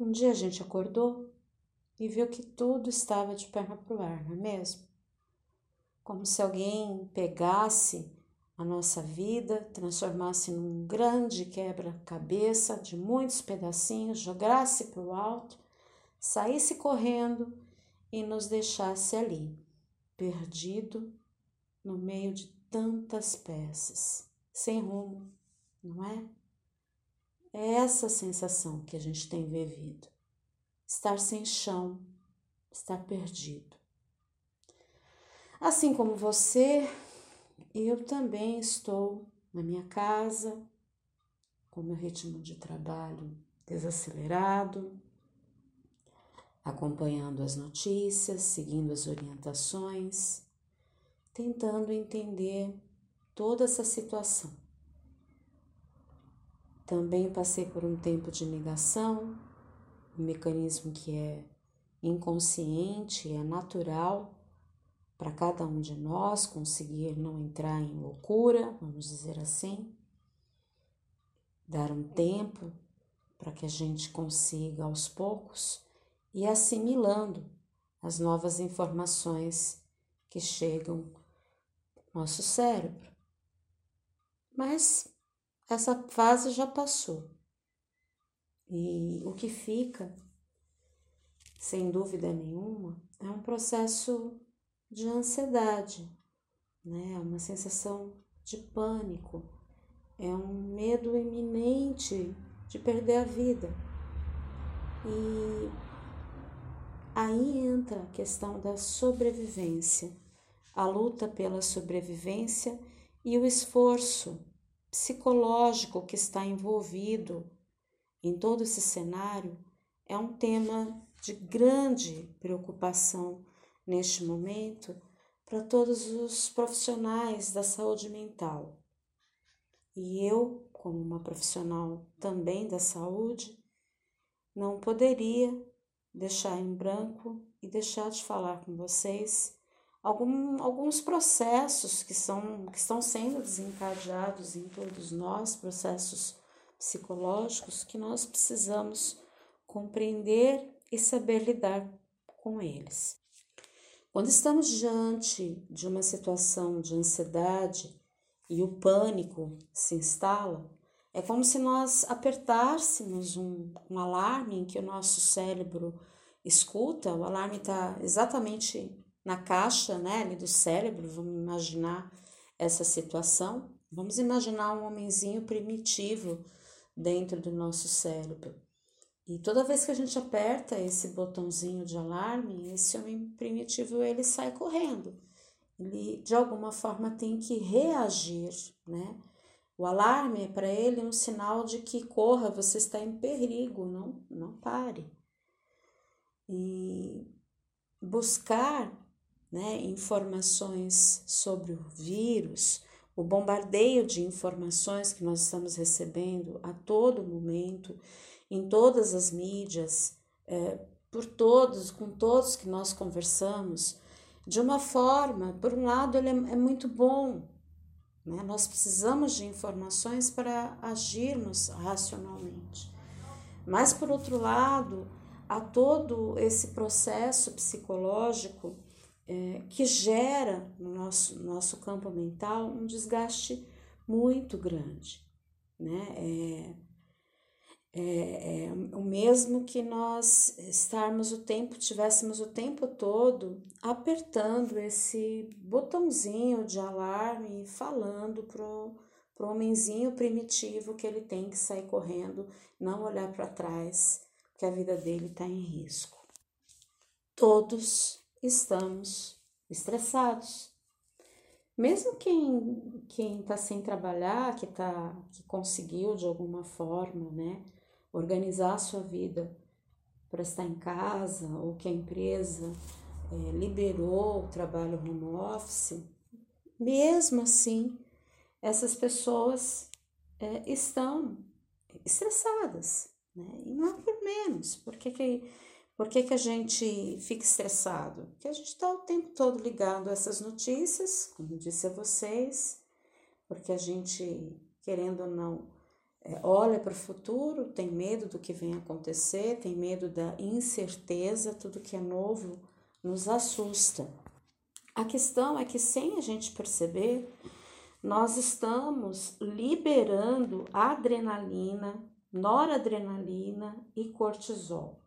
Um dia a gente acordou e viu que tudo estava de perna pro ar, não é mesmo? Como se alguém pegasse a nossa vida, transformasse num grande quebra-cabeça de muitos pedacinhos, jogasse para o alto, saísse correndo e nos deixasse ali, perdido no meio de tantas peças, sem rumo, não é? É essa sensação que a gente tem vivido. Estar sem chão, estar perdido. Assim como você, eu também estou na minha casa, com meu ritmo de trabalho desacelerado, acompanhando as notícias, seguindo as orientações, tentando entender toda essa situação. Também passei por um tempo de negação, um mecanismo que é inconsciente, é natural para cada um de nós conseguir não entrar em loucura, vamos dizer assim, dar um tempo para que a gente consiga aos poucos e assimilando as novas informações que chegam ao nosso cérebro. Mas essa fase já passou. E o que fica, sem dúvida nenhuma, é um processo de ansiedade, né? É uma sensação de pânico, é um medo iminente de perder a vida. E Aí entra a questão da sobrevivência, a luta pela sobrevivência e o esforço psicológico que está envolvido em todo esse cenário é um tema de grande preocupação neste momento para todos os profissionais da saúde mental. E eu, como uma profissional também da saúde, não poderia deixar em branco e deixar de falar com vocês algum, alguns processos que, são, que estão sendo desencadeados em todos nós, processos psicológicos que nós precisamos compreender e saber lidar com eles. Quando estamos diante de uma situação de ansiedade e o pânico se instala, é como se nós apertássemos um, um alarme em que o nosso cérebro escuta, o alarme está exatamente na caixa né, ali do cérebro, vamos imaginar essa situação. Vamos imaginar um homenzinho primitivo dentro do nosso cérebro. E toda vez que a gente aperta esse botãozinho de alarme, esse homem primitivo ele sai correndo. Ele de alguma forma tem que reagir, né? O alarme para ele é um sinal de que corra, você está em perigo, não, não pare. E buscar né, informações sobre o vírus, o bombardeio de informações que nós estamos recebendo a todo momento, em todas as mídias, é, por todos, com todos que nós conversamos, de uma forma, por um lado, ele é, é muito bom, né? Nós precisamos de informações para agirmos racionalmente. Mas, por outro lado, há todo esse processo psicológico é, que gera no nosso, nosso campo mental um desgaste muito grande. Né? É, é, é, o mesmo que nós estarmos o tempo, tivéssemos o tempo todo apertando esse botãozinho de alarme e falando pro, pro homenzinho primitivo que ele tem que sair correndo, não olhar para trás, que a vida dele está em risco. Todos estamos estressados. Mesmo quem quem está sem trabalhar, que tá que conseguiu de alguma forma, né, organizar a sua vida para estar em casa ou que a empresa é, liberou o trabalho home office, mesmo assim, essas pessoas é, estão estressadas, né? E não é por menos. Por que, que, por que, que a gente fica estressado? Porque a gente está o tempo todo ligado a essas notícias, como disse a vocês, porque a gente, querendo ou não, é, olha para o futuro, tem medo do que vem acontecer, tem medo da incerteza, tudo que é novo nos assusta. A questão é que, sem a gente perceber, nós estamos liberando adrenalina, noradrenalina e cortisol,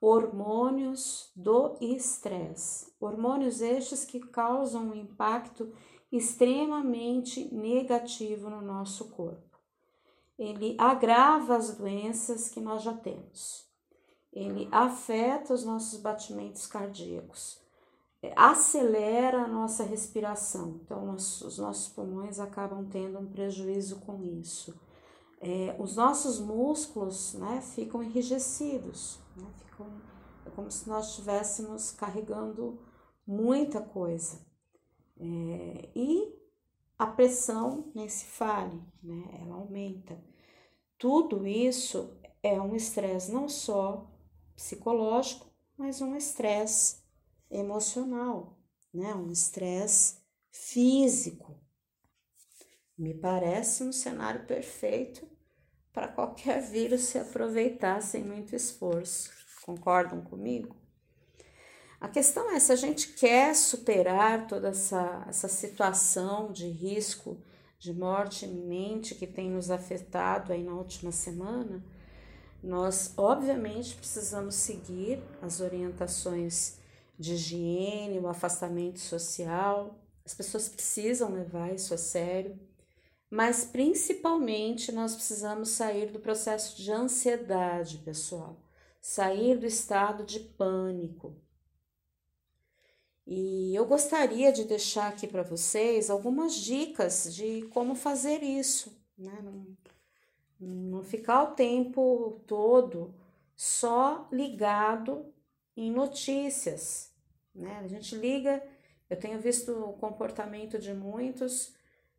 hormônios do estresse, hormônios estes que causam um impacto extremamente negativo no nosso corpo. Ele agrava as doenças que nós já temos. Ele afeta os nossos batimentos cardíacos acelera a nossa respiração. Então, os nossos pulmões acabam tendo um prejuízo com isso. É, os nossos músculos né, ficam enrijecidos, né, é como se nós estivéssemos carregando muita coisa. É, e a pressão nem se fale, né, ela aumenta. Tudo isso é um estresse não só psicológico, mas um estresse emocional, né? Um estresse físico. Me parece um cenário perfeito para qualquer vírus se aproveitar sem muito esforço. Concordam comigo? A questão é se a gente quer superar toda essa, essa situação de risco de morte iminente que tem nos afetado aí na última semana, nós obviamente precisamos seguir as orientações de higiene, o afastamento social. As pessoas precisam levar isso a sério, mas principalmente nós precisamos sair do processo de ansiedade, pessoal, sair do estado de pânico. E eu gostaria de deixar aqui para vocês algumas dicas de como fazer isso, né? Não, não ficar o tempo todo só ligado em notícias, né? A gente liga, eu tenho visto o comportamento de muitos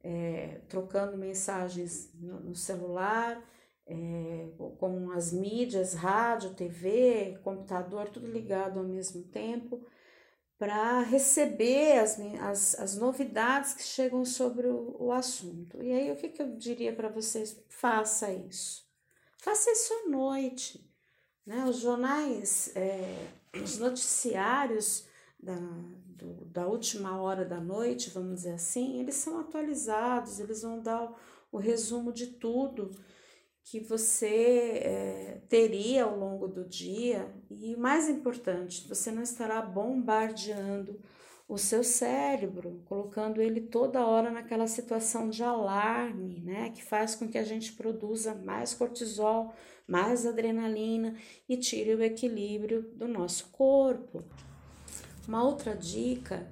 é, trocando mensagens no, no celular, é, com as mídias, rádio, TV, computador, tudo ligado ao mesmo tempo, para receber as, as, as novidades que chegam sobre o, o assunto. E aí, o que, que eu diria para vocês? Faça isso. Faça isso à noite. Né? Os jornais, é, os noticiários da, do, da última hora da noite, vamos dizer assim, eles são atualizados, eles vão dar o, o resumo de tudo que você é, teria ao longo do dia e, mais importante, você não estará bombardeando o seu cérebro, colocando ele toda hora naquela situação de alarme, né, que faz com que a gente produza mais cortisol, mais adrenalina e tire o equilíbrio do nosso corpo. Uma outra dica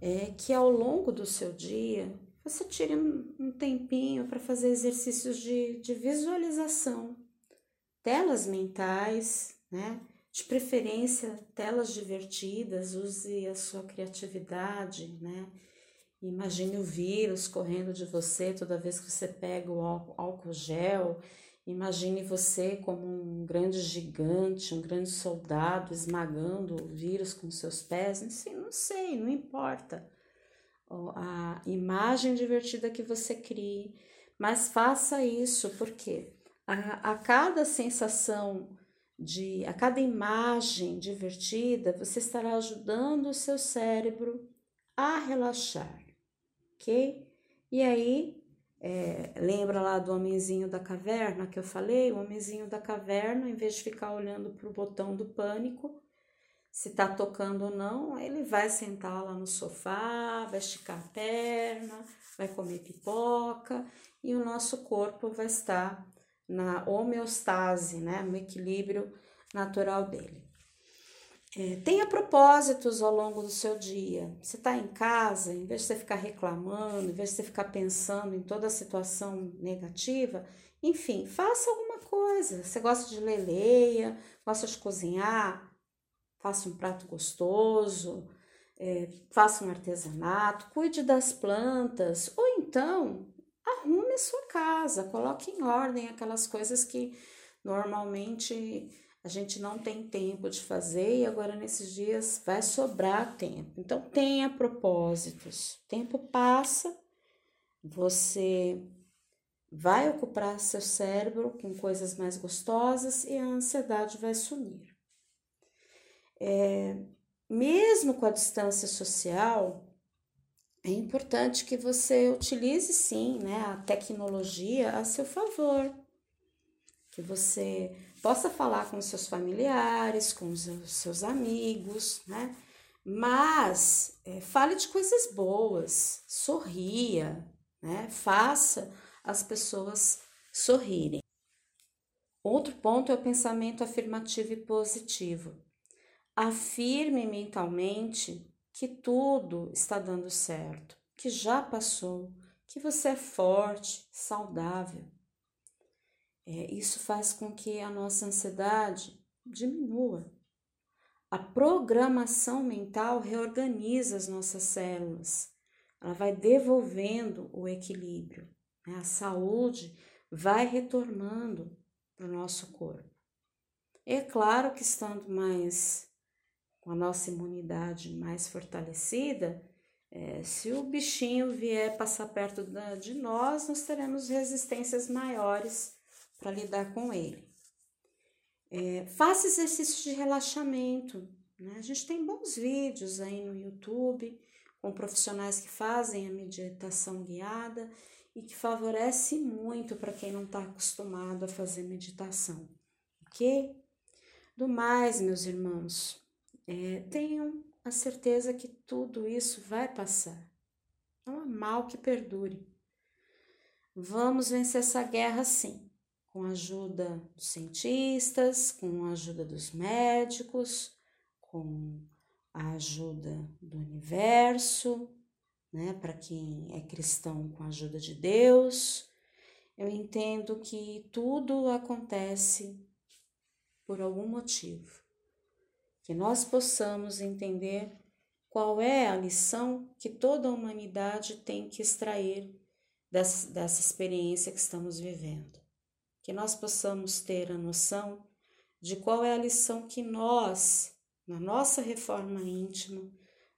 é que ao longo do seu dia você tire um tempinho para fazer exercícios de, de visualização, telas mentais, né? De preferência, telas divertidas, use a sua criatividade, né? Imagine o vírus correndo de você toda vez que você pega o álcool gel Imagine você como um grande gigante, um grande soldado esmagando o vírus com seus pés. Assim, não sei, não importa. A imagem divertida que você crie, mas faça isso porque a, a cada sensação de, a cada imagem divertida, você estará ajudando o seu cérebro a relaxar, ok? E aí é, lembra lá do homenzinho da caverna que eu falei? O homenzinho da caverna, em vez de ficar olhando para o botão do pânico, se está tocando ou não, ele vai sentar lá no sofá, vai esticar a perna, vai comer pipoca e o nosso corpo vai estar na homeostase, né, no equilíbrio natural dele. É, tenha propósitos ao longo do seu dia. Você está em casa, em vez de você ficar reclamando, em vez de você ficar pensando em toda a situação negativa, enfim, faça alguma coisa. Você gosta de ler, leia, gosta de cozinhar, faça um prato gostoso, é, faça um artesanato, cuide das plantas, ou então arrume a sua casa, coloque em ordem aquelas coisas que normalmente a gente não tem tempo de fazer e agora nesses dias vai sobrar tempo. Então tenha propósitos. O tempo passa, você vai ocupar seu cérebro com coisas mais gostosas e a ansiedade vai sumir. É, mesmo com a distância social, é importante que você utilize sim né, a tecnologia a seu favor. Que você possa falar com seus familiares, com os seus amigos, né? Mas é, fale de coisas boas, sorria, né? Faça as pessoas sorrirem. Outro ponto é o pensamento afirmativo e positivo. Afirme mentalmente que tudo está dando certo, que já passou, que você é forte, saudável. É, isso faz com que a nossa ansiedade diminua. A programação mental reorganiza as nossas células, ela vai devolvendo o equilíbrio, né? a saúde vai retornando para o nosso corpo. É claro que estando mais com a nossa imunidade mais fortalecida, é, se o bichinho vier passar perto da, de nós, nós teremos resistências maiores para lidar com ele. É, faça exercícios de relaxamento. Né? A gente tem bons vídeos aí no YouTube com profissionais que fazem a meditação guiada e que favorece muito para quem não está acostumado a fazer meditação, ok? Do mais, meus irmãos, é, tenham a certeza que tudo isso vai passar. Não há mal que perdure. Vamos vencer essa guerra sim, com a ajuda dos cientistas, com a ajuda dos médicos, com a ajuda do universo, né? Para quem é cristão, com a ajuda de Deus. Eu entendo que tudo acontece por algum motivo que nós possamos entender qual é a lição que toda a humanidade tem que extrair dessa, dessa experiência que estamos vivendo. Que nós possamos ter a noção de qual é a lição que nós, na nossa reforma íntima,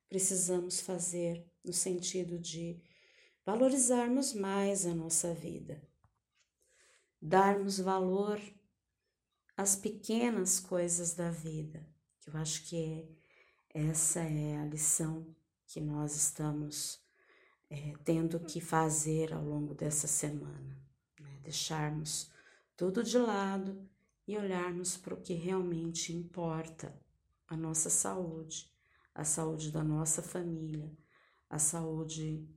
precisamos fazer no sentido de valorizarmos mais a nossa vida, darmos valor às pequenas coisas da vida que eu acho que é, essa é a lição que nós estamos é, tendo que fazer ao longo dessa semana. Né? Deixarmos tudo de lado e olharmos para o que realmente importa: a nossa saúde, a saúde da nossa família, a saúde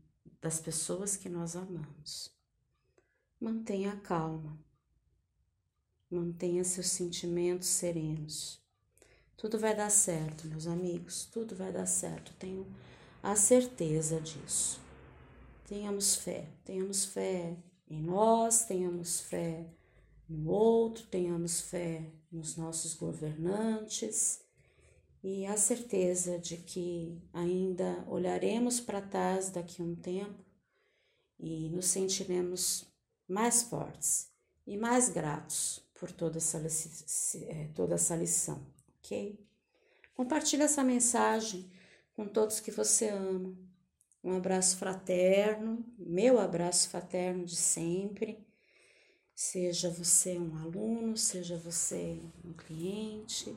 das pessoas que nós amamos. Mantenha calma, mantenha seus sentimentos serenos tudo vai dar certo, meus amigos, tudo vai dar certo. Tenho a certeza disso. Tenhamos fé, tenhamos fé em nós, tenhamos fé no outro, tenhamos fé nos nossos governantes e a certeza de que ainda olharemos para trás daqui a um tempo e nos sentiremos mais fortes e mais gratos por toda essa, eh, toda essa lição ok? Compartilhe essa mensagem com todos que você ama. Um abraço fraterno, meu abraço fraterno de sempre. Seja você um aluno, seja você um cliente,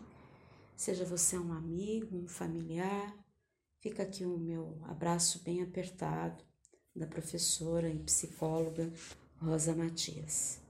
seja você um amigo, um familiar. Fica aqui o meu abraço bem apertado da professora e psicóloga Rosa Matias.